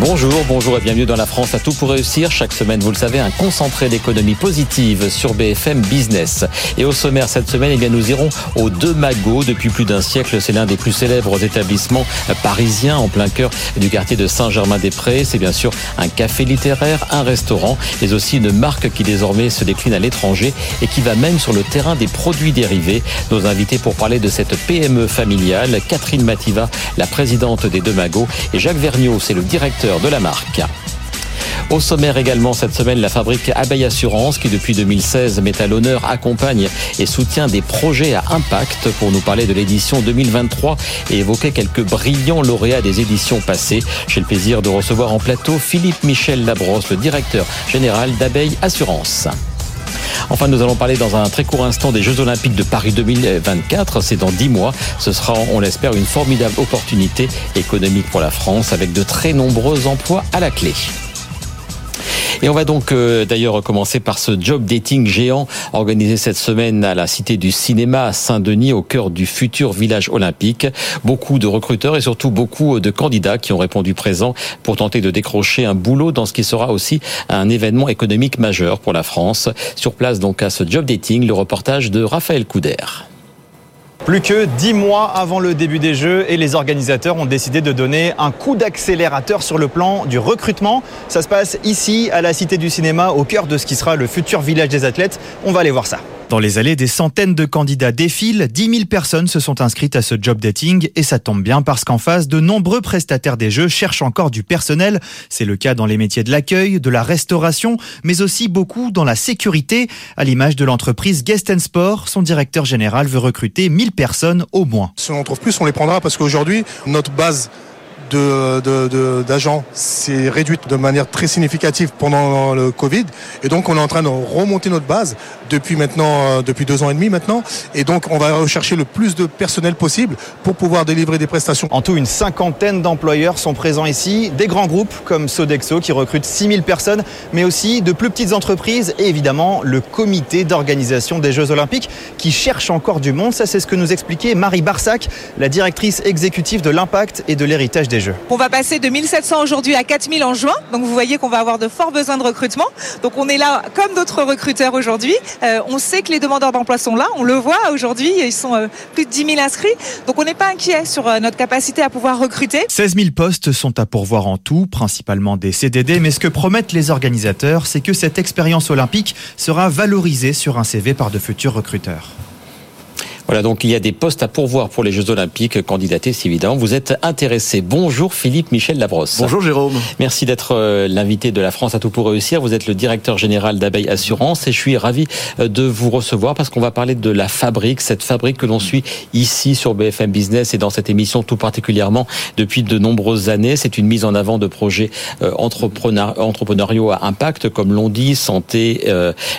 Bonjour, bonjour et bienvenue dans la France à tout pour réussir. Chaque semaine, vous le savez, un concentré d'économie positive sur BFM Business. Et au sommaire cette semaine, eh bien, nous irons au De Magot. Depuis plus d'un siècle, c'est l'un des plus célèbres établissements parisiens en plein cœur du quartier de Saint-Germain-des-Prés. C'est bien sûr un café littéraire, un restaurant, mais aussi une marque qui désormais se décline à l'étranger et qui va même sur le terrain des produits dérivés. Nos invités pour parler de cette PME familiale, Catherine Mativa, la présidente des De Magot, et Jacques Vergniaud, c'est le directeur de la marque. Au sommaire également cette semaine, la fabrique Abeille Assurance qui depuis 2016 met à l'honneur, accompagne et soutient des projets à impact pour nous parler de l'édition 2023 et évoquer quelques brillants lauréats des éditions passées. J'ai le plaisir de recevoir en plateau Philippe Michel Labrosse, le directeur général d'Abeille Assurance. Enfin, nous allons parler dans un très court instant des Jeux Olympiques de Paris 2024. C'est dans dix mois. Ce sera, on l'espère, une formidable opportunité économique pour la France avec de très nombreux emplois à la clé. Et on va donc euh, d'ailleurs commencer par ce job dating géant organisé cette semaine à la Cité du Cinéma à Saint-Denis au cœur du futur village olympique. Beaucoup de recruteurs et surtout beaucoup de candidats qui ont répondu présent pour tenter de décrocher un boulot dans ce qui sera aussi un événement économique majeur pour la France. Sur place donc à ce job dating, le reportage de Raphaël Couder. Plus que dix mois avant le début des Jeux et les organisateurs ont décidé de donner un coup d'accélérateur sur le plan du recrutement. Ça se passe ici à la Cité du Cinéma au cœur de ce qui sera le futur village des athlètes. On va aller voir ça. Dans les allées, des centaines de candidats défilent. 10 000 personnes se sont inscrites à ce job dating et ça tombe bien parce qu'en face, de nombreux prestataires des jeux cherchent encore du personnel. C'est le cas dans les métiers de l'accueil, de la restauration, mais aussi beaucoup dans la sécurité. À l'image de l'entreprise Guest Sport, son directeur général veut recruter 1000 personnes au moins. Si on en trouve plus, on les prendra parce qu'aujourd'hui, notre base d'agents s'est réduite de manière très significative pendant le Covid. Et donc, on est en train de remonter notre base depuis maintenant, euh, depuis deux ans et demi maintenant. Et donc, on va rechercher le plus de personnel possible pour pouvoir délivrer des prestations. En tout, une cinquantaine d'employeurs sont présents ici. Des grands groupes comme Sodexo qui recrutent 6000 personnes, mais aussi de plus petites entreprises et évidemment le comité d'organisation des Jeux Olympiques qui cherche encore du monde. Ça, c'est ce que nous expliquait Marie Barsac, la directrice exécutive de l'impact et de l'héritage des on va passer de 1700 aujourd'hui à 4000 en juin. Donc vous voyez qu'on va avoir de forts besoins de recrutement. Donc on est là comme d'autres recruteurs aujourd'hui. Euh, on sait que les demandeurs d'emploi sont là. On le voit aujourd'hui. Ils sont euh, plus de 10 000 inscrits. Donc on n'est pas inquiet sur euh, notre capacité à pouvoir recruter. 16 000 postes sont à pourvoir en tout, principalement des CDD. Mais ce que promettent les organisateurs, c'est que cette expérience olympique sera valorisée sur un CV par de futurs recruteurs. Voilà, donc il y a des postes à pourvoir pour les Jeux Olympiques. Candidater, si évidemment vous êtes intéressé. Bonjour Philippe Michel Labrosse. Bonjour Jérôme. Merci d'être euh, l'invité de la France à tout pour réussir. Vous êtes le directeur général d'Abeille Assurance et je suis ravi euh, de vous recevoir parce qu'on va parler de la fabrique, cette fabrique que l'on suit ici sur BFM Business et dans cette émission tout particulièrement depuis de nombreuses années. C'est une mise en avant de projets euh, entrepreneuriaux à impact, comme l'on dit, santé,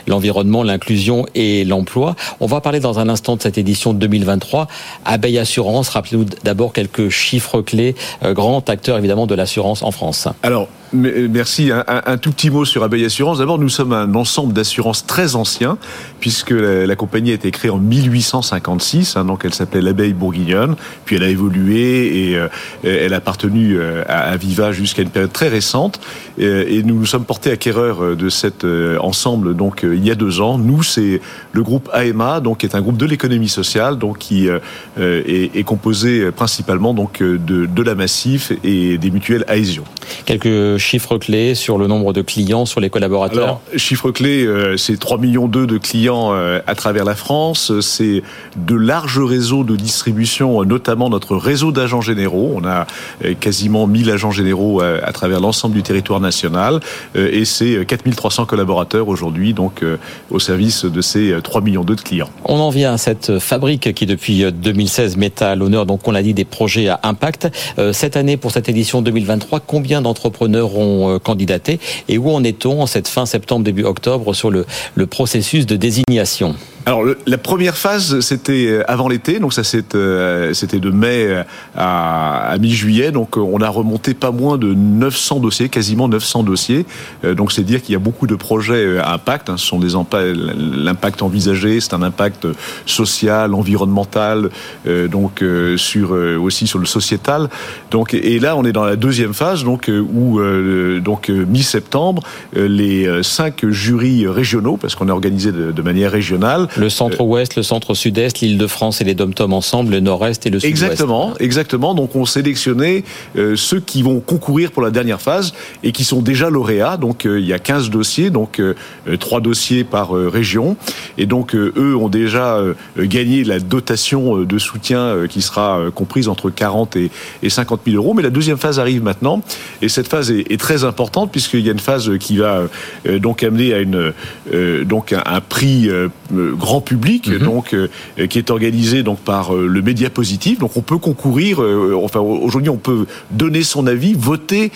l'environnement, l'inclusion et l'emploi. On va parler dans un instant de cette édition de 2023. Abeille Assurance, rappelez-nous d'abord quelques chiffres clés, euh, grand acteur évidemment de l'assurance en France. Alors, Merci. Un, tout petit mot sur Abeille Assurance. D'abord, nous sommes un ensemble d'assurances très ancien, puisque la, compagnie a été créée en 1856, hein, donc elle s'appelait l'Abeille Bourguignonne, puis elle a évolué et euh, elle a appartenu euh, à Aviva jusqu'à une période très récente. Euh, et nous nous sommes portés acquéreurs de cet ensemble donc il y a deux ans. Nous, c'est le groupe AMA, donc qui est un groupe de l'économie sociale, donc qui est, composé principalement donc de, de la Massif et des mutuelles Aesio. Quelques chiffres clés sur le nombre de clients, sur les collaborateurs Alors, chiffres clés, euh, c'est 3 millions de clients euh, à travers la France. C'est de larges réseaux de distribution, notamment notre réseau d'agents généraux. On a euh, quasiment 1000 agents généraux à travers l'ensemble du territoire national. Et c'est 4300 collaborateurs aujourd'hui, donc au service de ces 3 millions de clients. On en vient à cette fabrique qui, depuis 2016, met à l'honneur, donc on l'a dit, des projets à impact. Cette année, pour cette édition 2023, combien d'entrepreneurs ont euh, candidaté et où en est-on en cette fin septembre, début octobre sur le, le processus de désignation? Alors la première phase, c'était avant l'été, donc ça c'était de mai à, mi-juillet, donc on a remonté pas moins de 900 dossiers, quasiment 900 dossiers. donc c'est dire qu'il y a beaucoup de projets à impact. Hein. ce sont des l'impact envisagé, c'est un impact social, environnemental, donc sur aussi sur le sociétal. Donc et là on est dans la deuxième phase, donc où donc mi-septembre les cinq jurys régionaux, parce qu'on est organisé de, manière régionale. Le centre-ouest, le centre-sud-est, l'Île-de-France et les dom ensemble, le nord-est et le sud-ouest. Exactement, exactement. Donc on sélectionné euh, ceux qui vont concourir pour la dernière phase et qui sont déjà lauréats. Donc euh, il y a 15 dossiers, donc euh, trois dossiers par région. Et donc eux ont déjà gagné la dotation de soutien qui sera comprise entre 40 et, 50 000 euros. Mais la deuxième phase arrive maintenant. Et cette phase est très importante puisqu'il y a une phase qui va donc amener à une donc un, prix grand public, mhm. donc qui est organisé donc par le Média Positif. Donc on peut concourir. enfin aujourd'hui on peut donner son avis, voter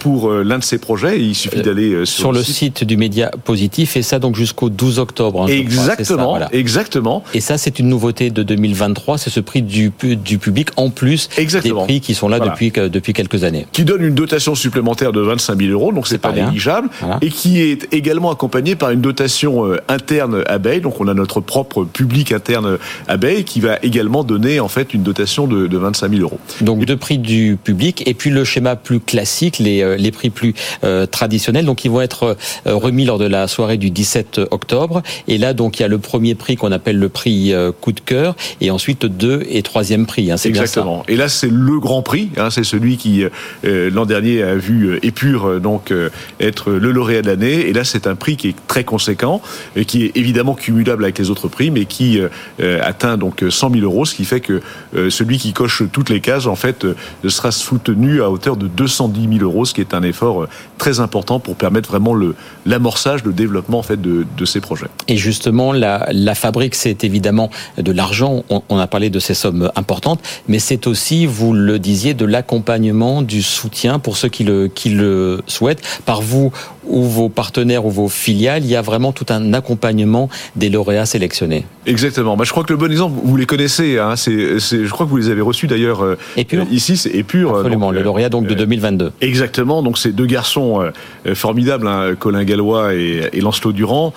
pour l'un de ces projets. Il suffit d'aller sur, le site. du Média Positif et ça donc jusqu'au 12 octobre. Hein, exactement, exactement. Et ça c'est une nouveauté de 2023, c'est ce prix du, du public en plus exactement. des prix qui sont là depuis depuis quelques années. Qui donne une dotation supplémentaire de 25 000 euros, donc c'est pas, négligeable, et qui est également accompagné par une dotation euh, interne abeille. Donc on a notre propre public interne abeille qui va également donner en fait une dotation de, de 25 000 euros. Donc deux prix du public et puis le schéma plus classique, les, euh, les prix plus euh, traditionnels. Donc ils vont être remis lors de la soirée du 17 octobre. Et là donc il y a le premier prix qu'on appelle le prix coup de cœur et ensuite deux et troisième prix. Hein, c'est Exactement. Et là c'est le grand prix. Hein, c'est celui qui l'an dernier a vu Épure donc être le lauréat de l'année. Et là c'est un prix qui est très conséquent, et qui est évidemment cumulable avec les autres prix, mais qui euh, euh, atteint donc 100 000 euros, ce qui fait que euh, celui qui coche toutes les cases, en fait, sera soutenu à hauteur de 210 000 euros, ce qui est un effort très important pour permettre vraiment l'amorçage, le développement en fait de, de ces projets. Et justement, la, la fabrique, c'est évidemment de l'argent. On, on, a parlé de ces sommes importantes, mais c'est aussi, vous le disiez, de l'accompagnement, du soutien pour ceux qui le qui le souhaitent par vous ou vos partenaires ou vos filiales, il y a vraiment tout un accompagnement des lauréats sélectionnés. Exactement. Bah, je crois que le bon exemple, vous les connaissez. Hein, c'est, je crois que vous les avez reçus d'ailleurs euh, ici. C'est Épure. Absolument. le lauréat donc de 2022. Euh, exactement. Donc c'est deux garçons euh, formidables, hein, Colin Gallois et, et Lancelot Durand.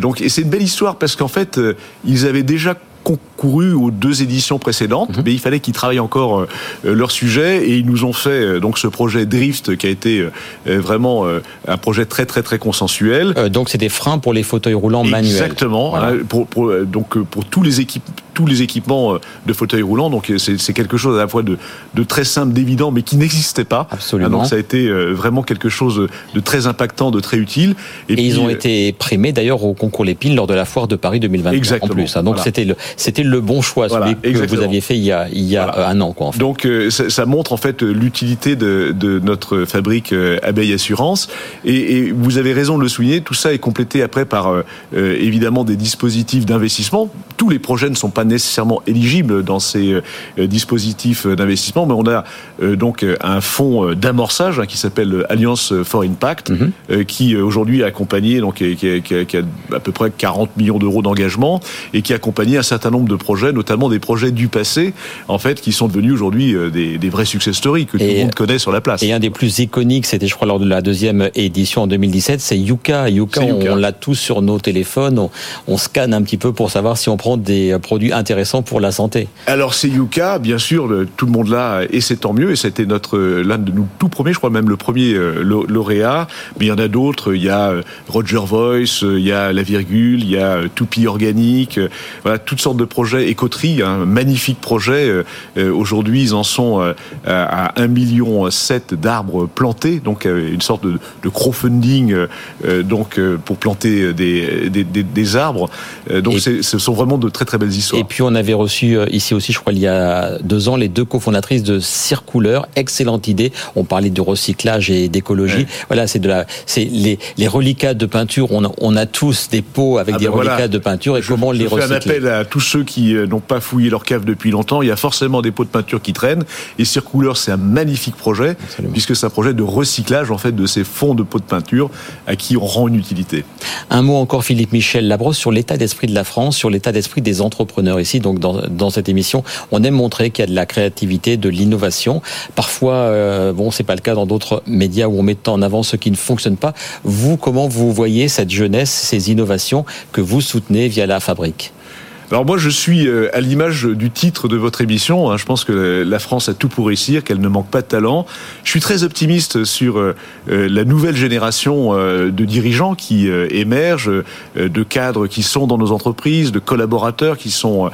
donc et c'est une belle histoire parce qu'en fait ils avaient déjà concouru aux deux éditions précédentes, mhm. mais il fallait qu'ils travaillent encore euh, leur sujet et ils nous ont fait euh, donc ce projet Drift qui a été euh, vraiment un projet très très très consensuel. donc c'est des freins pour les fauteuils roulants manuels. Exactement. Hein, pour, pour, donc pour tous les équipes tous les équipements de fauteuils roulants. Donc c'est quelque chose à la fois de, de très simple, d'évident, mais qui n'existait pas. Absolument. donc ça a été vraiment quelque chose de très impactant, de très utile. Et, ils ont été primés d'ailleurs au concours Les Piles lors de la foire de Paris 2020. Exactement. En plus, hein. donc c'était le c'était le bon choix, celui que vous aviez fait il y a, il y a un an. Quoi, en fait. Donc euh, ça, ça, montre en fait l'utilité de, de, notre fabrique euh, Abeille Assurance. Et, et, vous avez raison de le souligner, tout ça est complété après par euh, évidemment des dispositifs d'investissement. Tous les projets ne sont pas nécessairement éligibles dans ces dispositifs d'investissement, mais on a donc un fonds d'amorçage hein, qui s'appelle Alliance for Impact, mhm. qui aujourd'hui a accompagné, donc qui a, qui, a, qui a, à peu près 40 millions d'euros d'engagement et qui a accompagné un certain nombre de projets, notamment des projets du passé, en fait, qui sont devenus aujourd'hui euh, des, des, vrais success stories que tout le monde connaît sur la place. Et un des plus iconiques, c'était, je crois, lors de la deuxième édition en 2017, c'est Yuka. Yuka, on, l'a tous sur nos téléphones. On, scanne un petit peu pour savoir si on prend des produits intéressants pour la santé. Alors, c'est Yuka, bien sûr, tout le monde l'a, et c'est tant mieux. Et c'était notre l'un de nous tout premiers, je crois même le premier euh, lauréat. Mais il y en a d'autres. Il y a euh, Roger Voice, il y a la virgule, il y a Toupie organique. Voilà, toutes sortes de projets écoterie, un magnifique projet. Euh, euh, aujourd'hui, ils en sont euh, à 1,7 million d'arbres plantés, donc une sorte de, de crowdfunding donc pour planter des, des, des, arbres. Donc ce sont vraiment de très très belles histoires. Et puis on avait reçu euh, ici aussi, je crois, il y a deux ans, les deux cofondatrices de Circouleur. Excellente idée. On parlait de recyclage et d'écologie. Voilà, c'est de la, c'est les, les reliquats de peinture. On a, on a tous des pots avec Ah des ben voilà. reliquats de peinture et Je- comment je les fais un recycler. appel à tous ceux qui euh, n'ont pas fouillé leur cave depuis longtemps. Il y a forcément des pots de peinture qui traînent. Et Circouleur, c'est un magnifique projet, Absolument. puisque c'est un projet de recyclage en fait de ces fonds de pots de peinture à qui on rend une utilité. Un mot encore, Philippe Michel Labrosse, sur l'état d'esprit de la France, sur l'état d'esprit des entrepreneurs ici. Donc, dans, cette émission, on aime montrer qu'il y a de la créativité, de l'innovation. Parfois, euh, bon, c'est pas le cas dans d'autres médias où on met en avant ce qui ne fonctionne pas. Vous, comment vous voyez cette jeunesse, ces innovations que vous soutenez via la fabrique? Alors moi, je suis euh, à l'image du titre de votre émission. hein. Je pense que la France a tout pour réussir, qu'elle ne manque pas de talent. Je suis très optimiste sur euh, euh, la nouvelle génération de dirigeants qui émergent, de cadres qui sont dans nos entreprises, de collaborateurs qui sont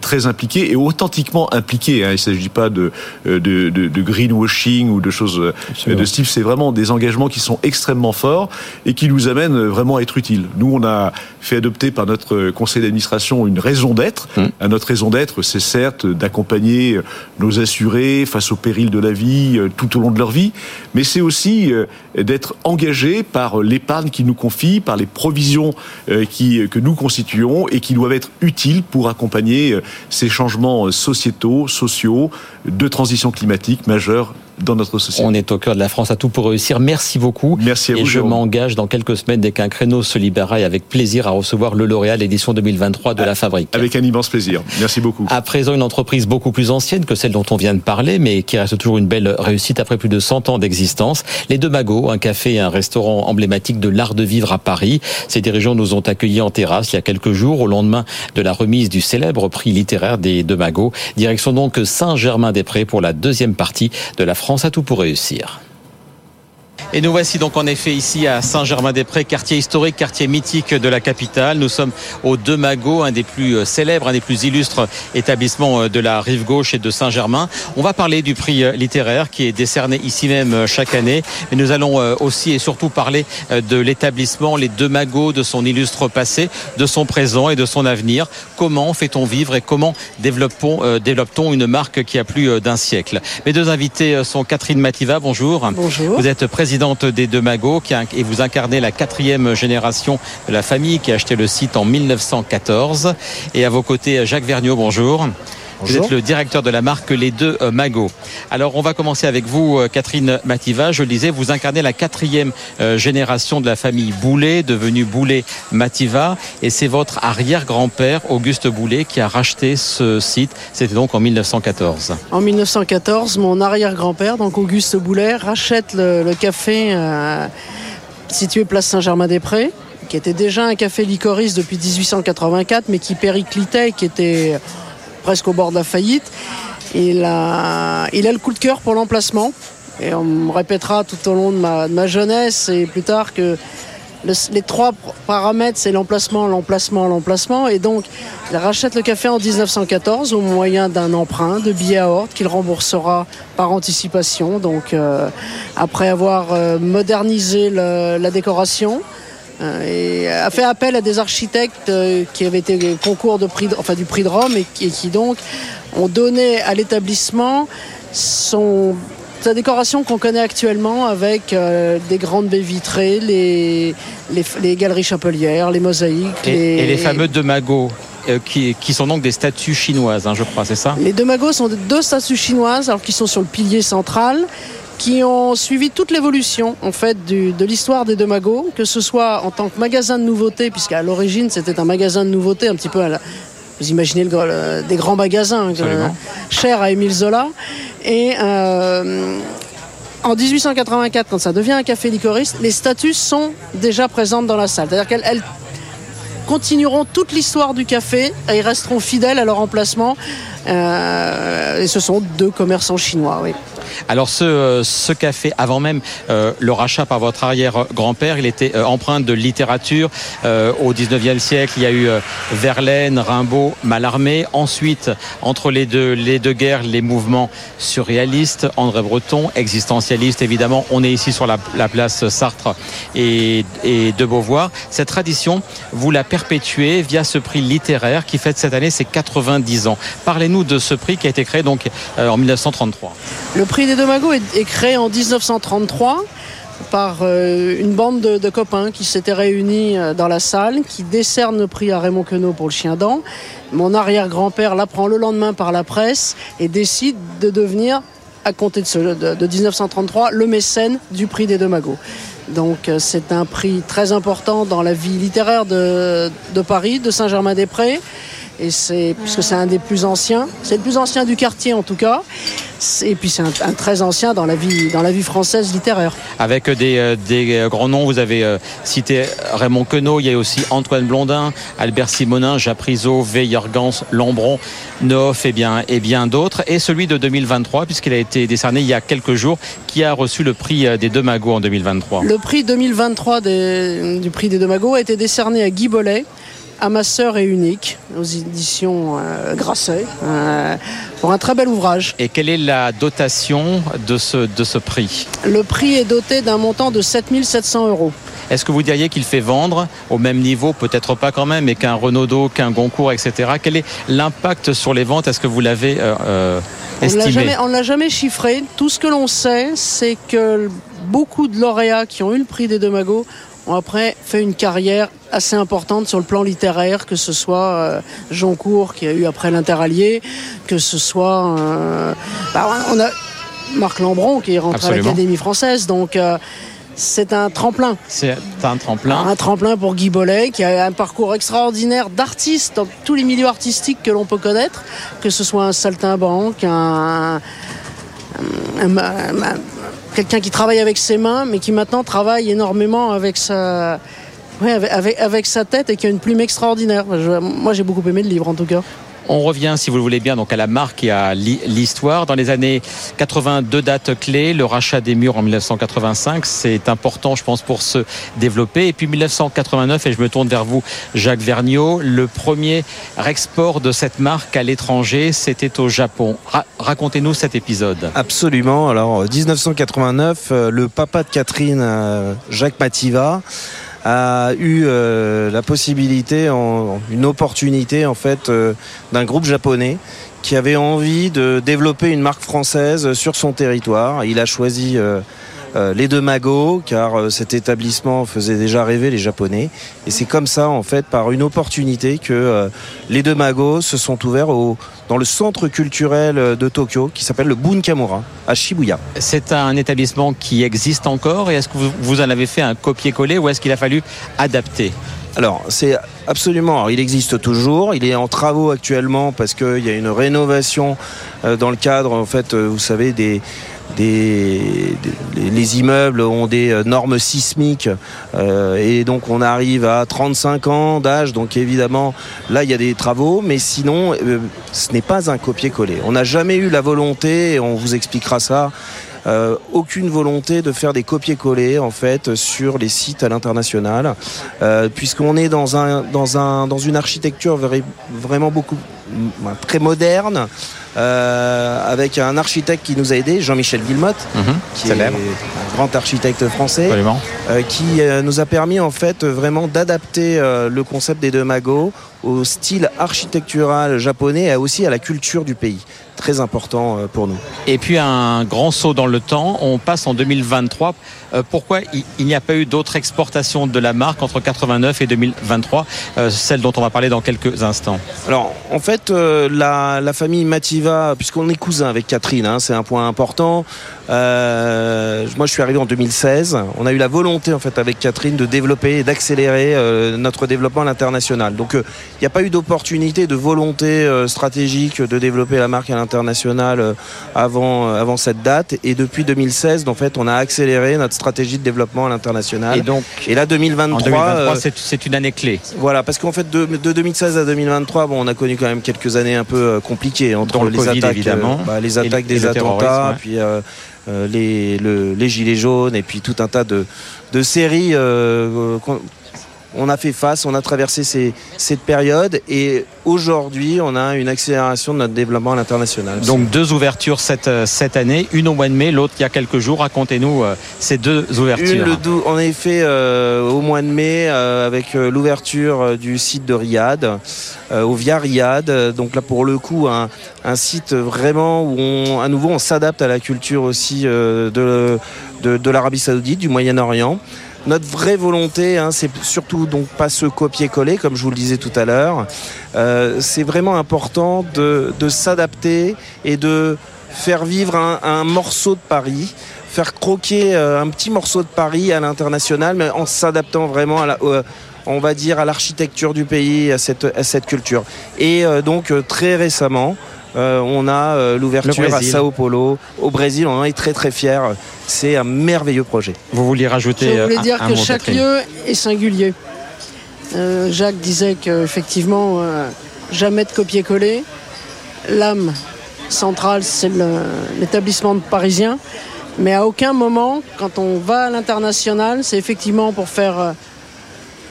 très impliqués et authentiquement impliqués. hein. Il ne s'agit pas de, de, de, de greenwashing ou de choses Absolument. de ce type. C'est vraiment des engagements qui sont extrêmement forts et qui nous amènent vraiment à être utiles. Nous, on a fait adopter par notre conseil d'administration une raison d'être. Mmh. À Notre raison d'être, c'est certes d'accompagner euh, nos assurés face aux périls de la vie euh, tout au long de leur vie, mais c'est aussi euh, d'être engagé par l'épargne qu'ils nous confient, par les provisions euh, qui, que nous constituons et qui doivent être utiles pour accompagner euh, ces changements euh, sociétaux, sociaux, de transition climatique majeure dans notre société. On est au cœur de la France à tout pour réussir. Merci beaucoup. Merci à et vous, je Jérôme. m'engage dans quelques semaines, dès qu'un créneau se libérera, et avec plaisir à recevoir le lauréat de l'édition 2023 de la Fabrique. Avec un immense plaisir. Merci beaucoup. À présent, une entreprise beaucoup plus ancienne que celle dont on vient de parler, mais qui reste toujours une belle réussite après plus de 100 ans d'existence. Les Deux Magots, un café et un restaurant emblématique de l'art de vivre à Paris. Ces dirigeants nous ont accueillis en terrasse il y a quelques jours, au lendemain de la remise du célèbre prix littéraire des Deux Magots. Direction donc Saint-Germain-des-Prés pour la deuxième partie de la France à tout pour réussir. Et nous voici donc en effet ici à Saint-Germain-des-Prés, quartier historique, quartier mythique de la capitale. Nous sommes au Deux Magots, un des plus euh, célèbres, un des plus illustres établissements euh, de la rive gauche et de Saint-Germain. On va parler du prix euh, littéraire qui est décerné ici même euh, chaque année. Mais nous allons euh, aussi et surtout parler euh, de l'établissement, les Deux Magots, de son illustre passé, de son présent et de son avenir. Comment fait-on vivre et comment développons, euh, développe-t-on une marque qui a plus euh, d'un siècle? Mes deux invités euh, sont Catherine Mativa, bonjour. Bonjour. Vous êtes présidente des Deux qui et vous incarnez la quatrième génération de la famille qui a acheté le site en 1914. Et à vos côtés, Jacques Vergniaud, bonjour. Vous êtes le directeur de la marque Les Deux euh, Magots. Alors, on va commencer avec vous, euh, Catherine Mativa. Je le disais, vous incarnez la quatrième euh, génération de la famille Boulet, devenue Boulet Mativa. Et c'est votre arrière-grand-père, Auguste Boulet, qui a racheté ce site. C'était donc en 1914. En 1914, mon arrière-grand-père, donc Auguste Boulet, rachète le, le café euh, situé place Saint-Germain-des-Prés, qui était déjà un café licoriste depuis 1884, mais qui périclitait, qui était presque au bord de la faillite. Il a, le coup de cœur pour l'emplacement. Et on me répétera tout au long de ma, jeunesse et plus tard que le- les trois paramètres, c'est l'emplacement, l'emplacement, l'emplacement. Et donc, il rachète le café en 1914 au moyen d'un emprunt de billets à ordre qu'il remboursera par anticipation. Donc, euh, après avoir euh, modernisé la décoration, et a fait appel à des architectes euh, qui avaient été concours de prix, de- enfin du prix de Rome et qui, et qui donc ont donné à l'établissement son sa décoration qu'on connaît actuellement avec euh, des grandes baies vitrées, les, les, les galeries chapelières, les mosaïques. Et, et les fameux Deux Magots, euh, qui, qui sont donc des statues chinoises, hein, je crois, c'est ça? Les deux magos sont deux statues chinoises, alors qui sont sur le pilier central, qui ont suivi toute l'évolution en fait du- de l'histoire des deux magos, que ce soit en tant que magasin de nouveautés, puisqu'à l'origine c'était un magasin de nouveautés, un petit peu à la, vous imaginez le, le- des grands magasins, Absolument. chers à Émile Zola, et euh, en 1884, quand ça devient un café licoriste, les statues sont déjà présentes dans la salle. C'est-à-dire qu'elles elles continueront toute l'histoire du café et ils resteront fidèles à leur emplacement. Euh, et ce sont deux commerçants chinois, oui. Alors ce, ce café, avant même le rachat par votre arrière-grand-père, il était empreint de littérature. au 19e siècle, il y a eu Verlaine, Rimbaud, Mallarmé. Ensuite, entre les deux, les deux guerres, les mouvements surréalistes, André Breton, existentialiste évidemment. On est ici sur la, place Sartre et, et, de Beauvoir. Cette tradition, vous la perpétuez via ce prix littéraire qui fête cette année ses 90 ans. Parlez-nous de ce prix qui a été créé donc euh, en 1933. Le prix des deux magots est, créé en 1933 par euh, une bande de, copains qui s'étaient réunis euh, dans la salle, qui décernent le prix à Raymond Queneau pour le chien dent. Mon arrière-grand-père l'apprend le lendemain par la presse et décide de devenir, à compter de, de 1933, le mécène du prix des deux magots. Donc euh, c'est un prix très important dans la vie littéraire de, de Paris, de Saint-Germain-des-Prés et c'est puisque c'est un des plus anciens, c'est le plus ancien du quartier en tout cas, et puis c'est un, très ancien dans la vie dans la vie française littéraire. Avec des, euh, des euh, grands noms, vous avez euh, cité Raymond Queneau, il y a aussi Antoine Blondin, Albert Simonin, Japrisot, Veillergans, Lambron, Neuf et bien et bien d'autres, et celui de 2023 puisqu'il a été décerné il y a quelques jours, qui a reçu le prix des deux magots en 2023. Le prix 2023 du prix des deux magots a été décerné à Guy Bollet à ma sœur est unique aux éditions euh, Grasset euh, pour un très bel ouvrage. Et quelle est la dotation de ce, de ce prix? Le prix est doté d'un montant de 7700 euros. Est-ce que vous diriez qu'il fait vendre au même niveau, peut-être pas quand même, mais qu'un Renaudot, qu'un Goncourt, etc. Quel est l'impact sur les ventes? Est-ce que vous l'avez euh, estimé? On ne l'a jamais chiffré. Tout ce que l'on sait, c'est que beaucoup de lauréats qui ont eu le prix des deux magots ont après fait une carrière assez importante sur le plan littéraire, que ce soit euh, Jean Cour qui a eu après l'Interallié, que ce soit euh, bah, on a Marc Lambron qui est rentré à l'Académie française, donc euh, c'est un tremplin. C'est un tremplin. Un tremplin pour Guy Bollet, qui a un parcours extraordinaire d'artiste dans tous les milieux artistiques que l'on peut connaître, que ce soit un saltimbanque, un, un, quelqu'un qui travaille avec ses mains, mais qui maintenant travaille énormément avec sa, avec, avec, sa tête et qui a une plume extraordinaire. moi, j'ai beaucoup aimé le livre, en tout cas. On revient, si vous le voulez bien, donc à la marque et à l'histoire. Dans les années 82 dates clés, le rachat des murs en 1985, c'est important, je pense, pour se développer. Et puis 1989, et je me tourne vers vous, Jacques Vergniaud, le premier export de cette marque à l'étranger, c'était au Japon. Racontez-nous cet épisode. Absolument. Alors, 1989, euh, le papa de Catherine, euh, Jacques Mativa, a eu euh, la possibilité, une opportunité en fait euh, d'un groupe japonais qui avait envie de développer une marque française sur son territoire. Il a choisi euh, euh, les deux magots, car euh, cet établissement faisait déjà rêver les Japonais. Et c'est comme ça, en fait, par une opportunité, que euh, les deux magots se sont ouverts dans le centre culturel de Tokyo, qui s'appelle le Bunkamura, à Shibuya. C'est un établissement qui existe encore, et est-ce que vous, en avez fait un copier-coller, ou est-ce qu'il a fallu adapter? Alors, c'est absolument. il existe toujours. Il est en travaux actuellement parce qu'il y a une rénovation dans le cadre, en fait, vous savez, des, les immeubles ont des euh, normes sismiques euh, et donc on arrive à 35 ans d'âge. Donc évidemment, là il y a des travaux, mais sinon euh, ce n'est pas un copier-coller. On n'a jamais eu la volonté, et on vous expliquera ça. aucune volonté de faire des copier-coller en fait sur les sites à l'international, puisqu'on est dans un dans un dans une architecture vraiment beaucoup très moderne, euh, avec un architecte qui nous a aidé, Jean-Michel Villemotte, mhm. qui est un grand architecte français, euh, qui euh, nous a permis en fait vraiment d'adapter le concept des deux magots au style architectural japonais et aussi à la culture du pays très important pour nous. Et puis un grand saut dans le temps, on passe en 2023. Pourquoi il n'y a pas eu d'autres exportations de la marque entre 89 et 2023, celle dont on va parler dans quelques instants? Alors en fait, la, la famille Mativa puisqu'on est cousin avec Catherine, hein, c'est un point important. Euh, moi, je suis arrivé en 2016. On a eu la volonté, en fait, avec Catherine, de développer et d'accélérer euh, notre développement à l'international. Donc, euh, il n'y a pas eu d'opportunité, de volonté euh, stratégique de développer la marque à l'international euh, avant, avant cette date. Et depuis 2016, en fait, on a accéléré notre stratégie de développement à l'international. Et donc, Et là, 2023, en 2023, euh, c'est- une année clé. voilà, parce qu'en fait, de, de 2016 à 2023, bon, on a connu quand même quelques années un peu euh, compliquées entre le les Covid, attaques, évidemment, bah, les attaques des attentats, terrorisme, puis les, le- les gilets jaunes, et puis tout un tas de, de séries. On a fait face, on a traversé ces, cette période, et aujourd'hui, on a une accélération de notre développement à l'international. Donc deux ouvertures cette, euh, cette année, une au mois de mai, l'autre il y a quelques jours. Racontez-nous euh, ces deux ouvertures. Une, le dou- on avait fait euh, au mois de mai euh, avec l'ouverture du site de Riyad, au Via Riyad. Donc là, pour le coup, un, un site vraiment où, on, à nouveau, on s'adapte à la culture aussi de, de, de l'Arabie Saoudite, du Moyen-Orient. Notre vraie volonté, hein, c'est surtout donc pas ce copier-coller, comme je vous le disais tout à l'heure. Euh, c'est vraiment important de, s'adapter et de faire vivre un, morceau de Paris faire croquer euh, un petit morceau de Paris à l'international, mais en s'adaptant vraiment à euh, on va dire, à l'architecture du pays, à cette, culture. Et donc très récemment, euh, on a euh, l'ouverture à Brésil. Sao Paulo, au Brésil. On en est très très fiers. C'est un merveilleux projet. Vous vouliez rajouter Je voulais euh, un- dire un que mot, chaque Catherine lieu est singulier. Euh, Jacques disait qu'effectivement, euh, jamais de copier-coller. L'âme centrale, c'est l'établissement parisien. Mais à aucun moment, quand on va à l'international, c'est effectivement pour faire euh,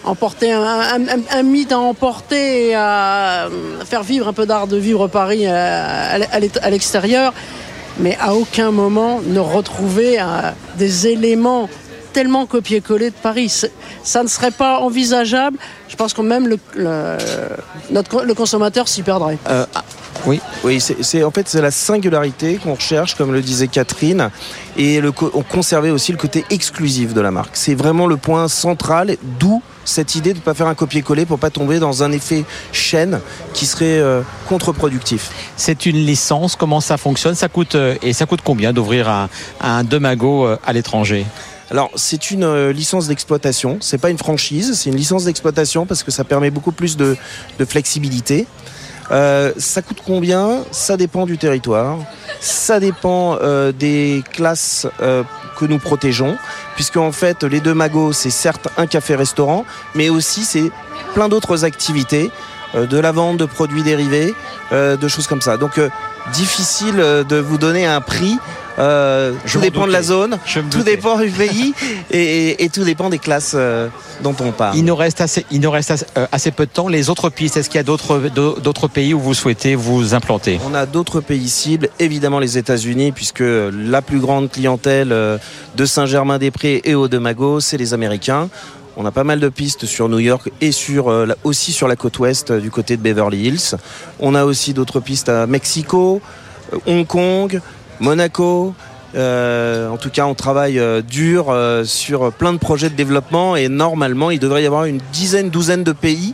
emporter un, mythe à emporter et à euh, faire vivre un peu d'art de vivre Paris à, à l'extérieur, mais à aucun moment ne retrouver euh, des éléments tellement copier-coller de Paris. Ça ne serait pas envisageable. Je pense que même le, notre, le consommateur s'y perdrait. Euh, ah, oui, Oui, c'est en fait c'est la singularité qu'on recherche, comme le disait Catherine, et le, on conservait aussi le côté exclusif de la marque. C'est vraiment le point central, d'où cette idée de ne pas faire un copier-coller pour pas tomber dans un effet chaîne qui serait euh, contre-productif. c'est une licence. Comment ça fonctionne? Ça coûte euh, et ça coûte combien d'ouvrir un, un Demago euh, à l'étranger? Alors, c'est une euh, licence d'exploitation. C'est pas une franchise, c'est une licence d'exploitation parce que ça permet beaucoup plus de, de flexibilité. Euh, ça coûte combien? Ça dépend du territoire. Ça dépend euh, des classes euh, que nous protégeons, puisque en fait, les deux magos, c'est certes un café-restaurant, mais aussi c'est plein d'autres activités, de la vente de produits dérivés, de choses comme ça. Donc, difficile de vous donner un prix. Euh, tout dépend de la zone. Tout dépend du pays et, et- et tout dépend des classes euh, dont on parle. Il nous reste assez, il nous reste assez, euh, assez peu de temps. Les autres pistes, est-ce qu'il y a d'autres d'autres pays où vous souhaitez vous implanter? On a d'autres pays cibles, évidemment les États-Unis, puisque la plus grande clientèle euh, de Saint-Germain-des-Prés et au Demago, c'est les Américains. On a pas mal de pistes sur New York et sur, euh, aussi sur la côte ouest euh, du côté de Beverly Hills. On a aussi d'autres pistes à Mexico, euh, Hong Kong, Monaco. Euh, en tout cas, on travaille euh, dur euh, sur plein de projets de développement et normalement, il devrait y avoir une dizaine, douzaine de pays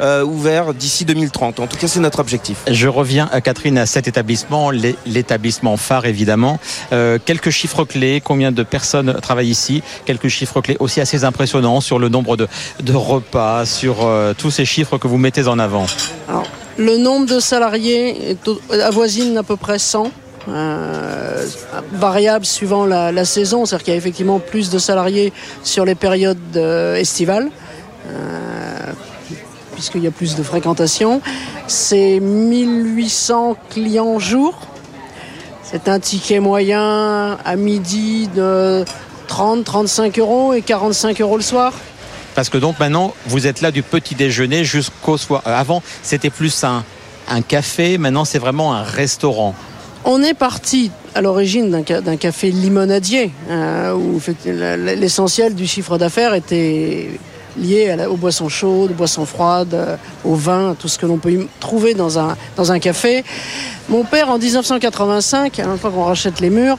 euh, ouverts d'ici 2030. En tout cas, c'est notre objectif. Je reviens, à Catherine, à cet établissement, l'é- l'établissement phare évidemment. Euh, quelques chiffres clés, combien de personnes travaillent ici? Quelques chiffres clés aussi assez impressionnants sur le nombre de, de repas, sur euh, tous ces chiffres que vous mettez en avant. Alors, le nombre de salariés avoisine à peu près 100. Euh, variable suivant la, saison, c'est-à-dire qu'il y a effectivement plus de salariés sur les périodes euh, estivales, euh, puisqu'il y a plus de fréquentation. C'est 1800 clients jour. C'est un ticket moyen à midi de 30-35 euros et 45 euros le soir. Parce que donc maintenant, vous êtes là du petit déjeuner jusqu'au soir. Avant, c'était plus un, un café, maintenant c'est vraiment un restaurant. On est parti à l'origine d'un ca- d'un café limonadier, euh, où l'essentiel du chiffre d'affaires était lié aux boissons chaudes, aux boissons froides, euh, au vin, tout ce que l'on peut trouver dans un, dans un café. Mon père, en 1985, à fois qu'on rachète les murs,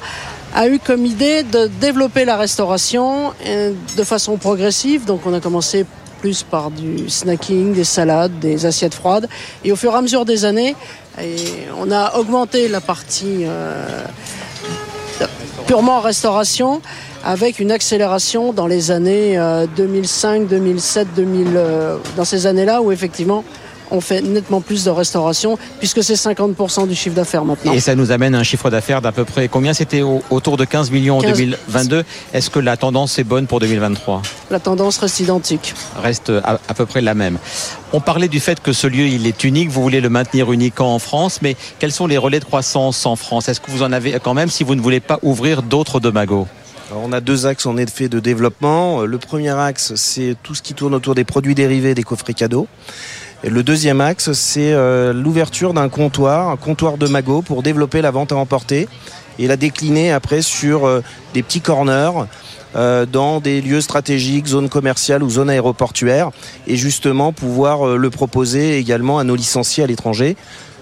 a eu comme idée de développer la restauration euh, de façon progressive. Donc on a commencé par du snacking, des salades, des assiettes froides. Et au fur et à mesure des années, on a augmenté la partie euh, purement restauration, avec une accélération dans les années 2005, 2007, 2000, dans ces années-là où effectivement on fait nettement plus de restauration puisque c'est 50% du chiffre d'affaires maintenant. Et ça nous amène à un chiffre d'affaires d'à peu près combien C'était autour de 15 millions en 2022. Est-ce que la tendance est bonne pour 2023 La tendance reste identique. Reste à, à, peu près la même. On parlait du fait que ce lieu il est unique, vous voulez le maintenir unique en France, mais quels sont les relais de croissance en France? Est-ce que vous en avez quand même si vous ne voulez pas ouvrir d'autres de Mago on a deux axes en effet de développement. Le premier axe, c'est tout ce qui tourne autour des produits dérivés des coffrets cadeaux. Le deuxième axe, c'est euh, l'ouverture d'un comptoir, un comptoir de Mago pour développer la vente à emporter et la décliner après sur euh, des petits corners euh, dans des lieux stratégiques, zones commerciales ou zones aéroportuaires et justement pouvoir le proposer également à nos licenciés à l'étranger.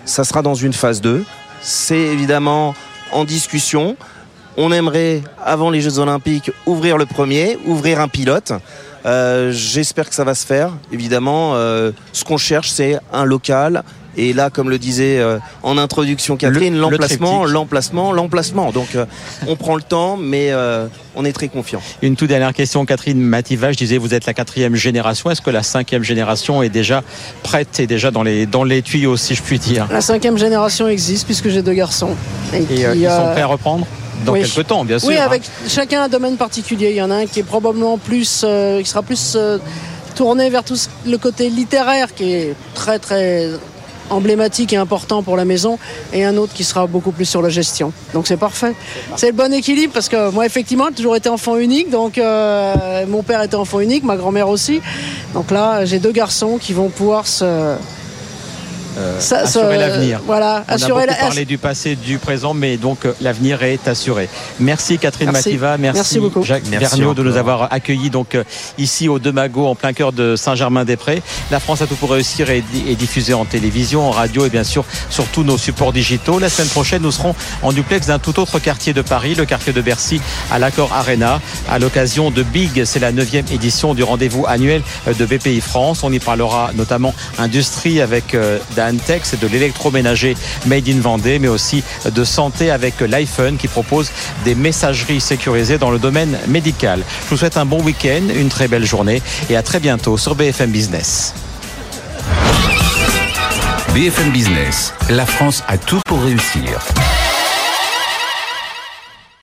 Ça sera dans une phase 2. C'est évidemment en discussion. On aimerait, avant les Jeux Olympiques, ouvrir le premier, ouvrir un pilote. Euh, J'espère que ça va se faire. Évidemment, euh, ce qu'on cherche, c'est un local. Et là, comme le disait euh, en introduction Catherine, l'emplacement, l'emplacement, l'emplacement. Donc, euh, on prend le temps, mais euh, on est très confiant. Une toute dernière question, Catherine Mativa. Je disais, vous êtes la quatrième génération. Est-ce que la cinquième génération est déjà prête et déjà dans les, dans les tuyaux, si je puis dire? La cinquième génération existe puisque j'ai deux garçons. Et, et qui, ils sont prêts à reprendre? Dans oui. quelques temps, bien sûr. Oui, avec hein. chacun un domaine particulier. Il y en a un qui est probablement plus, euh, qui sera plus euh, tourné vers tout le côté littéraire, qui est très très emblématique et important pour la maison, et un autre qui sera beaucoup plus sur la gestion. Donc c'est parfait. C'est le bon équilibre parce que moi effectivement j'ai toujours été enfant unique, donc euh, mon père était enfant unique, ma grand-mère aussi. Donc là j'ai deux garçons qui vont pouvoir se euh, ça, assurer l'avenir. Voilà, On assurer a beaucoup parlé du passé, du présent, mais donc euh, l'avenir est assuré. Merci Catherine merci. Mativa, merci, merci beaucoup. Jacques merci Vergniaud de nous avoir accueillis donc euh, ici au Demago en plein cœur de Saint-Germain-des-Prés. La France a tout pour réussir est, est diffusée en télévision, en radio et bien sûr sur tous nos supports digitaux. La semaine prochaine, nous serons en duplex d'un tout autre quartier de Paris, le quartier de Bercy, à l'Accord Arena, à l'occasion de Big. C'est la neuvième édition du rendez-vous annuel de BPI France. On y parlera notamment industrie avec Dantex et de l'électroménager Made in Vendée, mais aussi de santé avec l'iPhone qui propose des messageries sécurisées dans le domaine médical. Je vous souhaite un bon week-end, une très belle journée et à très bientôt sur BFM Business. BFM Business, la France a tout pour réussir.